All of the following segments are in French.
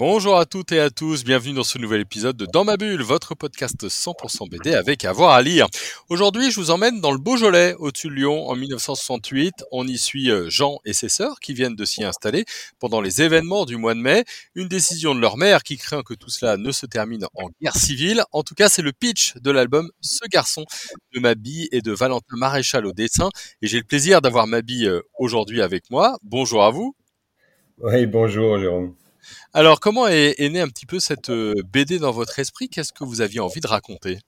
Bonjour à toutes et à tous, bienvenue dans ce nouvel épisode de Dans ma bulle, votre podcast 100% BD avec avoir à lire. Aujourd'hui, je vous emmène dans le Beaujolais, au-dessus de Lyon, en 1968. On y suit euh, Jean et ses sœurs qui viennent de s'y installer pendant les événements du mois de mai. Une décision de leur mère qui craint que tout cela ne se termine en guerre civile. En tout cas, c'est le pitch de l'album Ce garçon de Mabi et de Valentin Maréchal au dessin. Et j'ai le plaisir d'avoir Mabi euh, aujourd'hui avec moi. Bonjour à vous. Oui, bonjour Jérôme. Alors, comment est, née un petit peu cette euh, BD dans votre esprit? Qu'est-ce que vous aviez envie de raconter?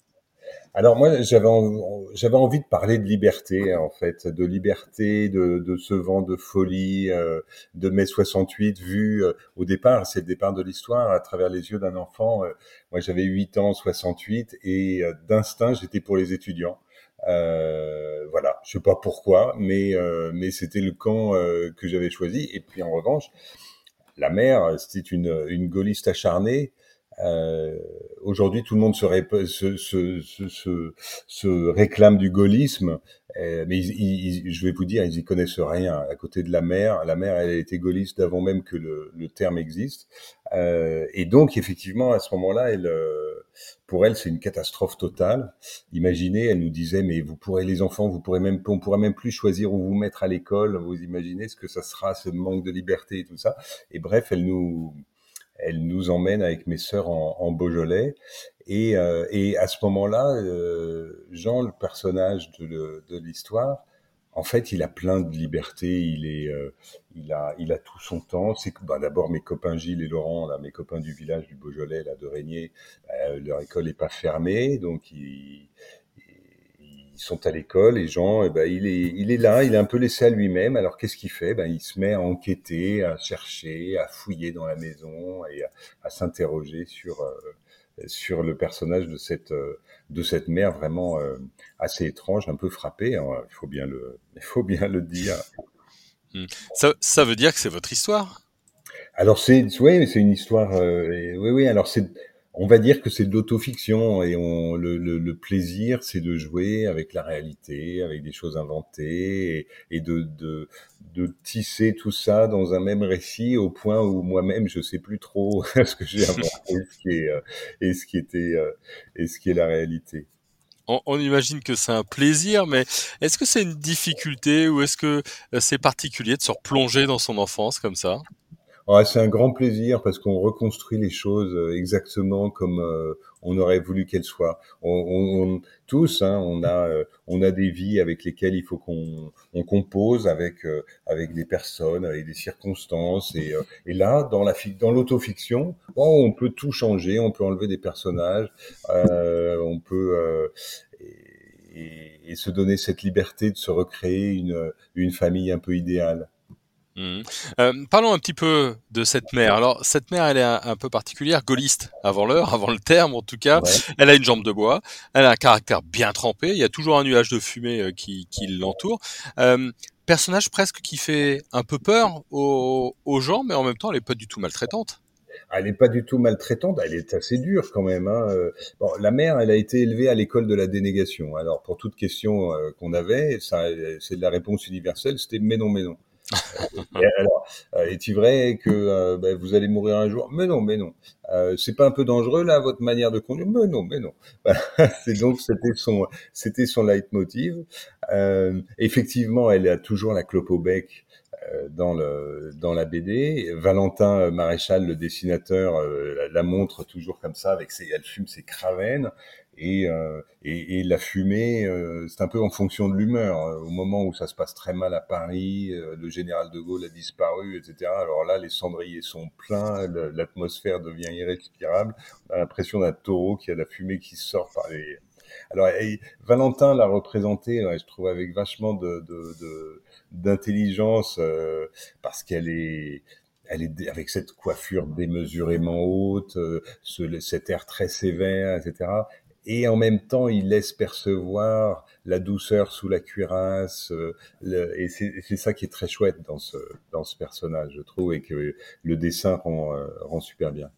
Alors moi, j'avais envie de parler de liberté, en fait, de liberté, de, ce vent de folie euh, de mai 68, vu euh, au départ, c'est le départ de l'histoire à travers les yeux d'un enfant. moi, j'avais 8 ans, 68, et d'instinct, j'étais pour les étudiants. voilà, je sais pas pourquoi, mais c'était le camp que j'avais choisi. Et puis en revanche, la mère, c'était une, une gaulliste acharnée. Euh, Aujourd'hui, tout le monde se, réclame du gaullisme, euh, mais je vais vous dire, ils y connaissent rien. À côté de la mère, la mère, elle a gaulliste d'avant même que le, terme existe. Euh, et donc, effectivement, à ce moment-là, pour elle, c'est une catastrophe totale. Imaginez, elle nous disait, mais vous pourrez, les enfants, vous pourrez même, on pourra même plus choisir où vous mettre à l'école. Vous imaginez ce que ça sera, ce manque de liberté et tout ça. Et bref, elle nous, elle nous emmène avec mes sœurs en, Beaujolais. Et, euh, et, à ce moment-là, euh, Jean, le personnage de, l'histoire, en fait, il a plein de liberté. Il est, euh, il a, tout son temps. C'est bah, d'abord mes copains Gilles et Laurent, là, mes copains du village du Beaujolais, de Régnier, bah, leur école est pas fermée, donc ils sont à l'école. Et Jean, eh ben, il est, il est là. Il est un peu laissé à lui-même. Alors qu'est-ce qu'il fait? Ben, il se met à enquêter, à chercher, à fouiller dans la maison et à, à s'interroger sur euh, sur le personnage de cette euh, de cette mère vraiment euh, assez étrange, un peu frappée. Hein, il faut bien le il faut bien le dire. Hmm. Ça, ça veut dire que c'est votre histoire? Alors c'est oui, c'est une histoire. Euh, oui, oui. Alors c'est on va dire que c'est de l'autofiction et le, plaisir, c'est de jouer avec la réalité, avec des choses inventées et, de, tisser tout ça dans un même récit au point où moi-même je sais plus trop ce que j'ai inventé euh, et ce qui était euh, et ce qui est la réalité. On, on, imagine que c'est un plaisir, mais est-ce que c'est une difficulté ou est-ce que euh, c'est particulier de se replonger dans son enfance comme ça? C'est un grand plaisir parce qu'on reconstruit les choses euh, exactement comme euh, on aurait voulu qu'elles soient. On, on, tous, hein, on a, euh, on a des vies avec lesquelles il faut qu'on on compose avec avec des personnes, avec des circonstances. Et, et là, dans la dans l'autofiction, bon, on peut tout changer, on peut enlever des personnages, on peut et, et, se donner cette liberté de se recréer une une famille un peu idéale. Mmh. Euh, parlons un petit peu de cette mère. Alors, cette mère, elle est un, peu particulière, gaulliste avant l'heure, avant le terme en tout cas. Elle a une jambe de bois, elle a un caractère bien trempé, il y a toujours un nuage de fumée euh, qui, qui l'entoure. Euh, personnage presque qui fait un peu peur aux, aux, gens, mais en même temps, elle est pas du tout maltraitante. Elle n'est pas du tout maltraitante, elle est assez dure quand même. Hein. Bon, la mère, elle a été élevée à l'école de la dénégation. Alors, pour toute question qu'on avait, c'est de la réponse universelle, c'était mais non, mais non. alors, euh, est-il vrai que euh, ben, vous allez mourir un jour? Mais non, mais non. Euh, c'est pas un peu dangereux là votre manière de conduire? Mais non, mais non. c'est donc c'était son c'était son leitmotiv. Euh, effectivement, elle a toujours la clope au bec dans le dans la BD. Valentin Maréchal, le dessinateur, la, montre toujours comme ça avec ses elle fume ses cravennes. Et, euh, et, et, la fumée, euh, c'est un peu en fonction de l'humeur. Au moment où ça se passe très mal à Paris, euh, le général de Gaulle a disparu, etc. Alors là, les cendriers sont pleins, l'atmosphère devient irrespirable. On a l'impression d'un taureau qui a la fumée qui sort par les... Alors, Valentin l'a représenté, je trouve, avec vachement de, d'intelligence, de, parce qu'elle est, elle est avec cette coiffure démesurément haute, ce, cet air très sévère, etc et en même temps, il laisse percevoir la douceur sous la cuirasse. le, et c'est ça qui est très chouette dans ce, dans ce personnage, je trouve, et que le dessin rend, rend super bien.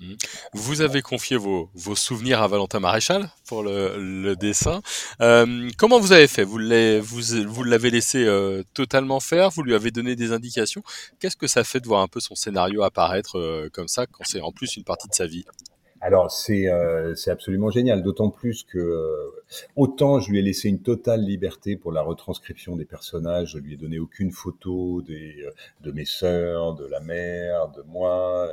Mmh. Vous avez confié vos, souvenirs à Valentin Maréchal pour le, dessin. Euh, comment vous avez fait? Vous l'avez laissé euh, totalement faire Vous lui avez donné des indications Qu'est-ce que ça fait de voir un peu son scénario apparaître euh, comme ça quand c'est en plus une partie de sa vie? Alors c'est euh, c'est absolument génial, d'autant plus que euh, autant je lui ai laissé une totale liberté pour la retranscription des personnages, je lui ai donné aucune photo des euh, de mes sœurs, de la mère, de moi.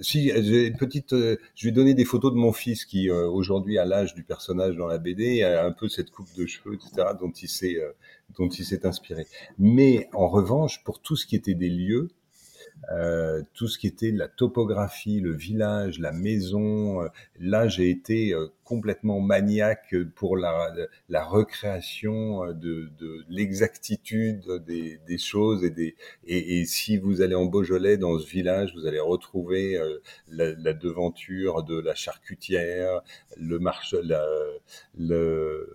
si j'ai une petite, je lui ai donné des photos de mon fils qui aujourd'hui à l'âge du personnage dans la BD a un peu cette coupe de cheveux, etc. dont il s'est dont il s'est inspiré. Mais en revanche, pour tout ce qui était des lieux, euh, tout ce qui était la topographie, le village, la maison. Euh, là, j'ai été euh, complètement maniaque pour la, la recréation de, de l'exactitude des, des, choses et, des, et, et, si vous allez en Beaujolais dans ce village, vous allez retrouver la, la, devanture de la charcutière, le marche, la, le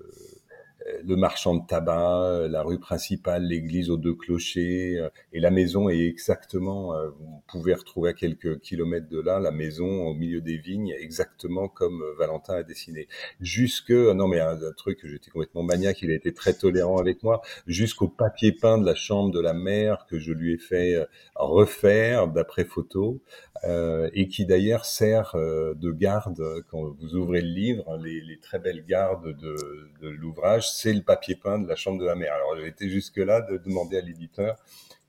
le marchand de tabac, euh, la rue principale, l'église aux deux clochers, euh, et la maison est exactement, euh, vous pouvez retrouver à quelques kilomètres de là, la maison au milieu des vignes, exactement comme Valentin a dessiné. Jusque, non mais un, truc, j'étais complètement maniaque, il a été très tolérant avec moi, jusqu'au papier peint de la chambre de la mère que je lui ai fait refaire d'après photo, euh, et qui d'ailleurs sert euh, de garde quand vous ouvrez le livre. Les, très belles gardes de, l'ouvrage, c'est le papier peint de la chambre de la mère. Alors j'ai été jusque là de demander à l'éditeur,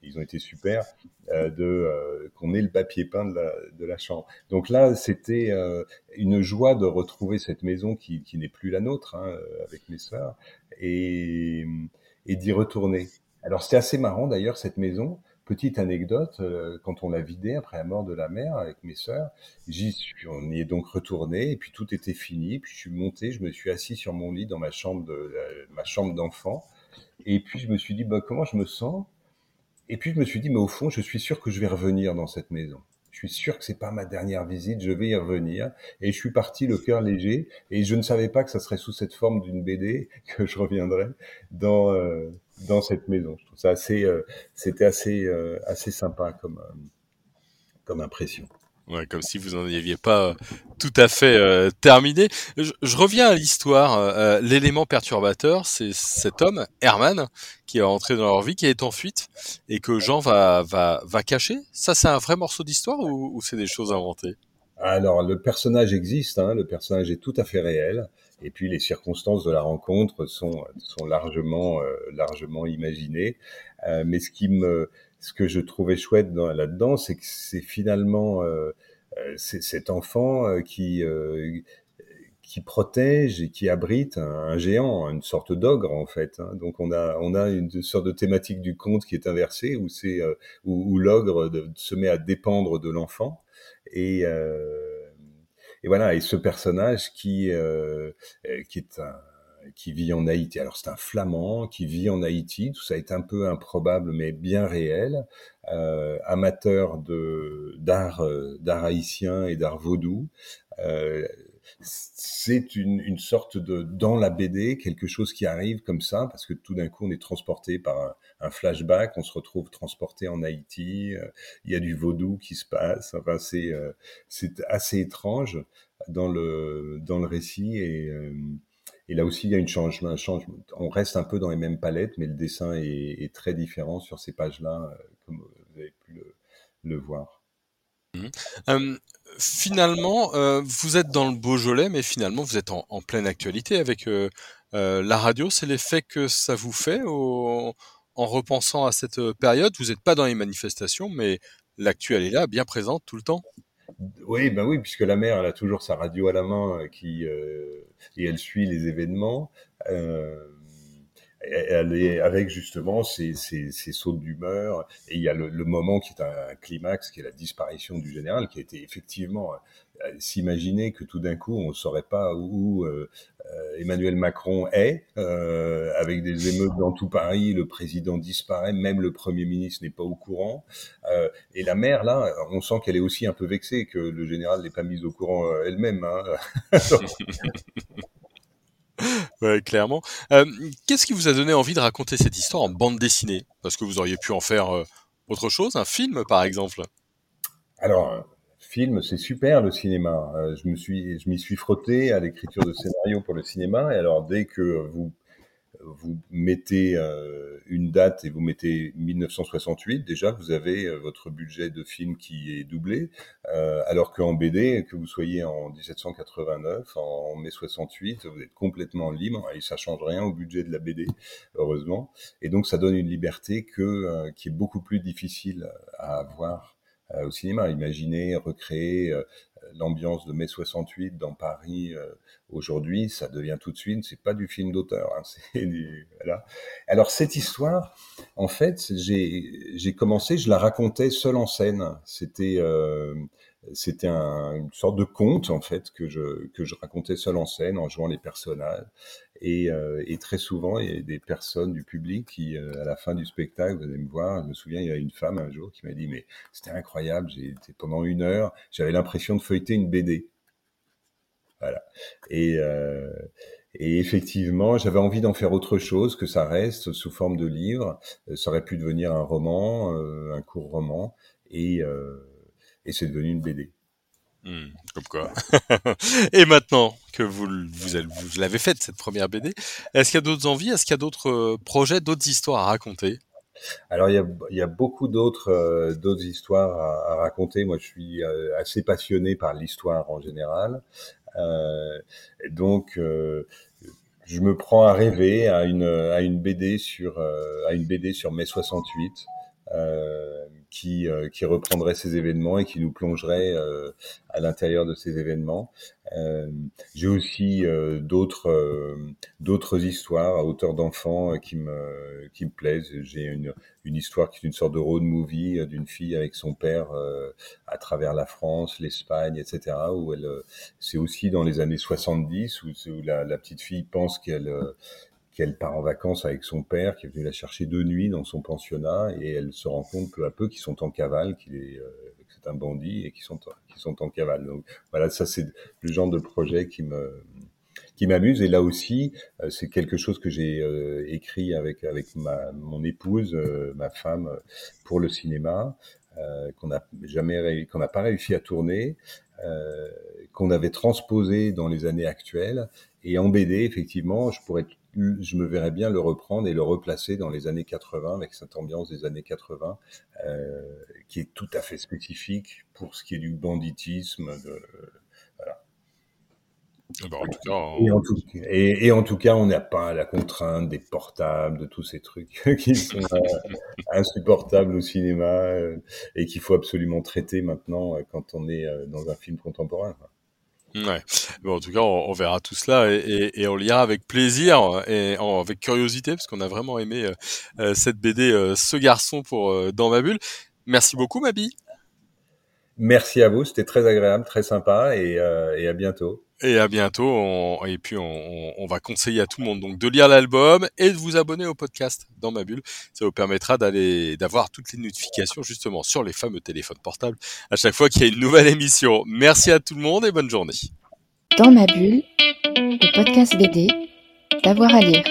ils ont été super, euh, euh, qu'on ait le papier peint de la, chambre. Donc là, c'était euh, une joie de retrouver cette maison qui, qui n'est plus la nôtre hein, avec mes sœurs et, et d'y retourner. Alors c'était assez marrant d'ailleurs cette maison Petite anecdote, euh, quand on l'a vidé après la mort de la mère avec mes sœurs, j'y suis, on y est donc retourné et puis tout était fini. Puis je suis monté, je me suis assis sur mon lit dans ma chambre de euh, ma chambre d'enfant et puis je me suis dit bah comment je me sens? Et puis je me suis dit mais au fond je suis sûr que je vais revenir dans cette maison. Je suis sûr que c'est pas ma dernière visite, je vais y revenir. Et je suis parti le cœur léger. Et je ne savais pas que ça serait sous cette forme d'une BD que je reviendrais dans euh, dans cette maison. Je trouve ça assez, euh, c'était assez, euh, assez sympa comme, euh, comme impression. Comme si vous n'en aviez pas tout à fait terminé. Je, reviens à l'histoire. L'élément perturbateur, c'est cet homme, Herman, qui est entré dans leur vie, qui est en fuite et que Jean va, va, va cacher. Ça, c'est un vrai morceau d'histoire ou, c'est des choses inventées? Alors, le personnage existe. Hein, le personnage est tout à fait réel. Et puis les circonstances de la rencontre sont, sont largement, euh, largement imaginées. Euh, mais ce qui me, ce que je trouvais chouette là-dedans, c'est que c'est finalement euh, cet enfant qui qui protège et qui abrite un, géant, une sorte d'ogre en fait. Hein. Donc on a on a une sorte de thématique du conte qui est inversée où c'est où, où l'ogre se met à dépendre de l'enfant et euh, et voilà, et ce personnage qui euh, euh, qui est un qui vit en Haïti. Alors c'est un flamand qui vit en Haïti, tout ça est un peu improbable mais bien réel, euh, amateur de d'art euh, d'art haïtien et d'art vaudou. Euh, c'est une, une, sorte de dans la BD quelque chose qui arrive comme ça parce que tout d'un coup on est transporté par un, flashback, on se retrouve transporté en Haïti, euh, il y a du vaudou qui se passe, enfin c'est euh, c'est assez étrange dans le dans le récit. Et et là aussi, il y a une changement, un changement. On reste un peu dans les mêmes palettes, mais le dessin est, très différent sur ces pages-là, comme vous avez pu le, voir. Mmh finalement, euh, vous êtes dans le Beaujolais, mais finalement, vous êtes en, pleine actualité avec euh, euh, la radio. C'est l'effet que ça vous fait en repensant à cette période? Vous n'êtes pas dans les manifestations, mais l'actu, elle est là, bien présente tout le temps. Oui, ben oui, puisque la mère, elle a toujours sa radio à la main qui, et elle suit les événements. Elle est avec justement ces, ces, ces sauts d'humeur. Et il y a le, le, moment qui est un climax, qui est la disparition du général, qui a été effectivement euh, s'imaginer que tout d'un coup on ne saurait pas où euh, Emmanuel Macron est, euh, avec des émeutes dans tout Paris, le président disparaît, même le Premier ministre n'est pas au courant. Euh, et la mère, là, on sent qu'elle est aussi un peu vexée que le général n'est pas mis au courant euh, elle-même. Hein. ouais, clairement. Euh, Qu'est-ce qui vous a donné envie de raconter cette histoire en bande dessinée? Parce que vous auriez pu en faire euh, autre chose, un film par exemple. Alors, film, c'est super le cinéma. Euh, je me suis, je m'y suis frotté à l'écriture de scénario pour le cinéma. Et alors, dès que vous vous mettez euh, une date et vous mettez 1968, déjà vous avez euh, votre budget de film qui est doublé, euh, alors qu'en BD, que vous soyez en 1789, en, mai 68, vous êtes complètement libre et ça change rien au budget de la BD, heureusement. Et donc ça donne une liberté que qui est beaucoup plus difficile à avoir au cinéma. Imaginez, recréer l'ambiance de mai 68 dans Paris euh, aujourd'hui, ça devient tout de suite, c'est pas du film d'auteur. Hein. Alors cette histoire, en fait, j'ai commencé, je la racontais seul en scène. C'était euh, c'était un, une sorte de conte en fait que je que je racontais seul en scène en jouant les personnages et, euh, et très souvent il y a des personnes du public qui euh, à la fin du spectacle allez me voir je me souviens il y a une femme un jour qui m'a dit mais c'était incroyable j'ai été pendant une heure j'avais l'impression de feuilleter une BD voilà et euh, et effectivement, j'avais envie d'en faire autre chose, que ça reste sous forme de livre. Ça aurait pu devenir un roman, un court roman. Et, euh, et c'est devenu une BD. Mmh, comme quoi. et maintenant que vous, vous, l'avez faite, cette première BD, est-ce qu'il y a d'autres envies? Est-ce qu'il y a d'autres euh, projets, d'autres histoires à raconter? Alors il y a, il y a beaucoup d'autres euh, d'autres histoires à, à, raconter. Moi, je suis euh, assez passionné par l'histoire en général, euh, donc je me prends à rêver à une à une BD sur à une BD sur mai 68 euh, qui, euh, qui reprendrait ces événements et qui nous plongerait euh, à l'intérieur de ces événements. J'ai aussi d'autres d'autres histoires à hauteur d'enfants qui me qui me plaisent. J'ai une une histoire qui est une sorte de road movie d'une fille avec son père à travers la France, l'Espagne, etc. Où elle, c'est aussi dans les années 70 où, où la, la petite fille pense qu'elle qu'elle part en vacances avec son père, qui est venu la chercher deux nuits dans son pensionnat, et elle se rend compte peu à peu qu'ils sont en cavale, qu'il est, euh, que c'est un bandit et qu'ils sont, qu'ils sont en cavale. Donc voilà, ça c'est le genre de projet qui me qui m'amuse et là aussi euh, c'est quelque chose que j'ai euh, écrit avec avec ma mon épouse ma femme pour le cinéma qu'on n'a jamais qu'on n'a pas réussi à tourner qu'on avait transposé dans les années actuelles et en BD effectivement je pourrais je me verrais bien le reprendre et le replacer dans les années 80 avec cette ambiance des années 80 euh, qui est tout à fait spécifique pour ce qui est du banditisme. De, voilà. Bah, en tout cas, on... et, en tout, et, et, en tout, cas, on n'a pas la contrainte des portables, de tous ces trucs qui sont euh, insupportables au cinéma euh, et qu'il faut absolument traiter maintenant euh, quand on est dans un film contemporain. Ouais. Bon, en tout cas, on, on verra tout cela et, et, et, on lira avec plaisir et en, avec curiosité parce qu'on a vraiment aimé euh, euh cette BD euh, Ce garçon pour euh, Dans ma bulle. Merci beaucoup, Mabi. Merci à vous, c'était très agréable, très sympa et, et à bientôt. Et à bientôt. On, et puis, on, on, va conseiller à tout le monde donc de lire l'album et de vous abonner au podcast dans ma bulle. Ça vous permettra d'aller, d'avoir toutes les notifications justement sur les fameux téléphones portables à chaque fois qu'il y a une nouvelle émission. Merci à tout le monde et bonne journée. Dans ma bulle, le podcast BD, d'avoir à lire.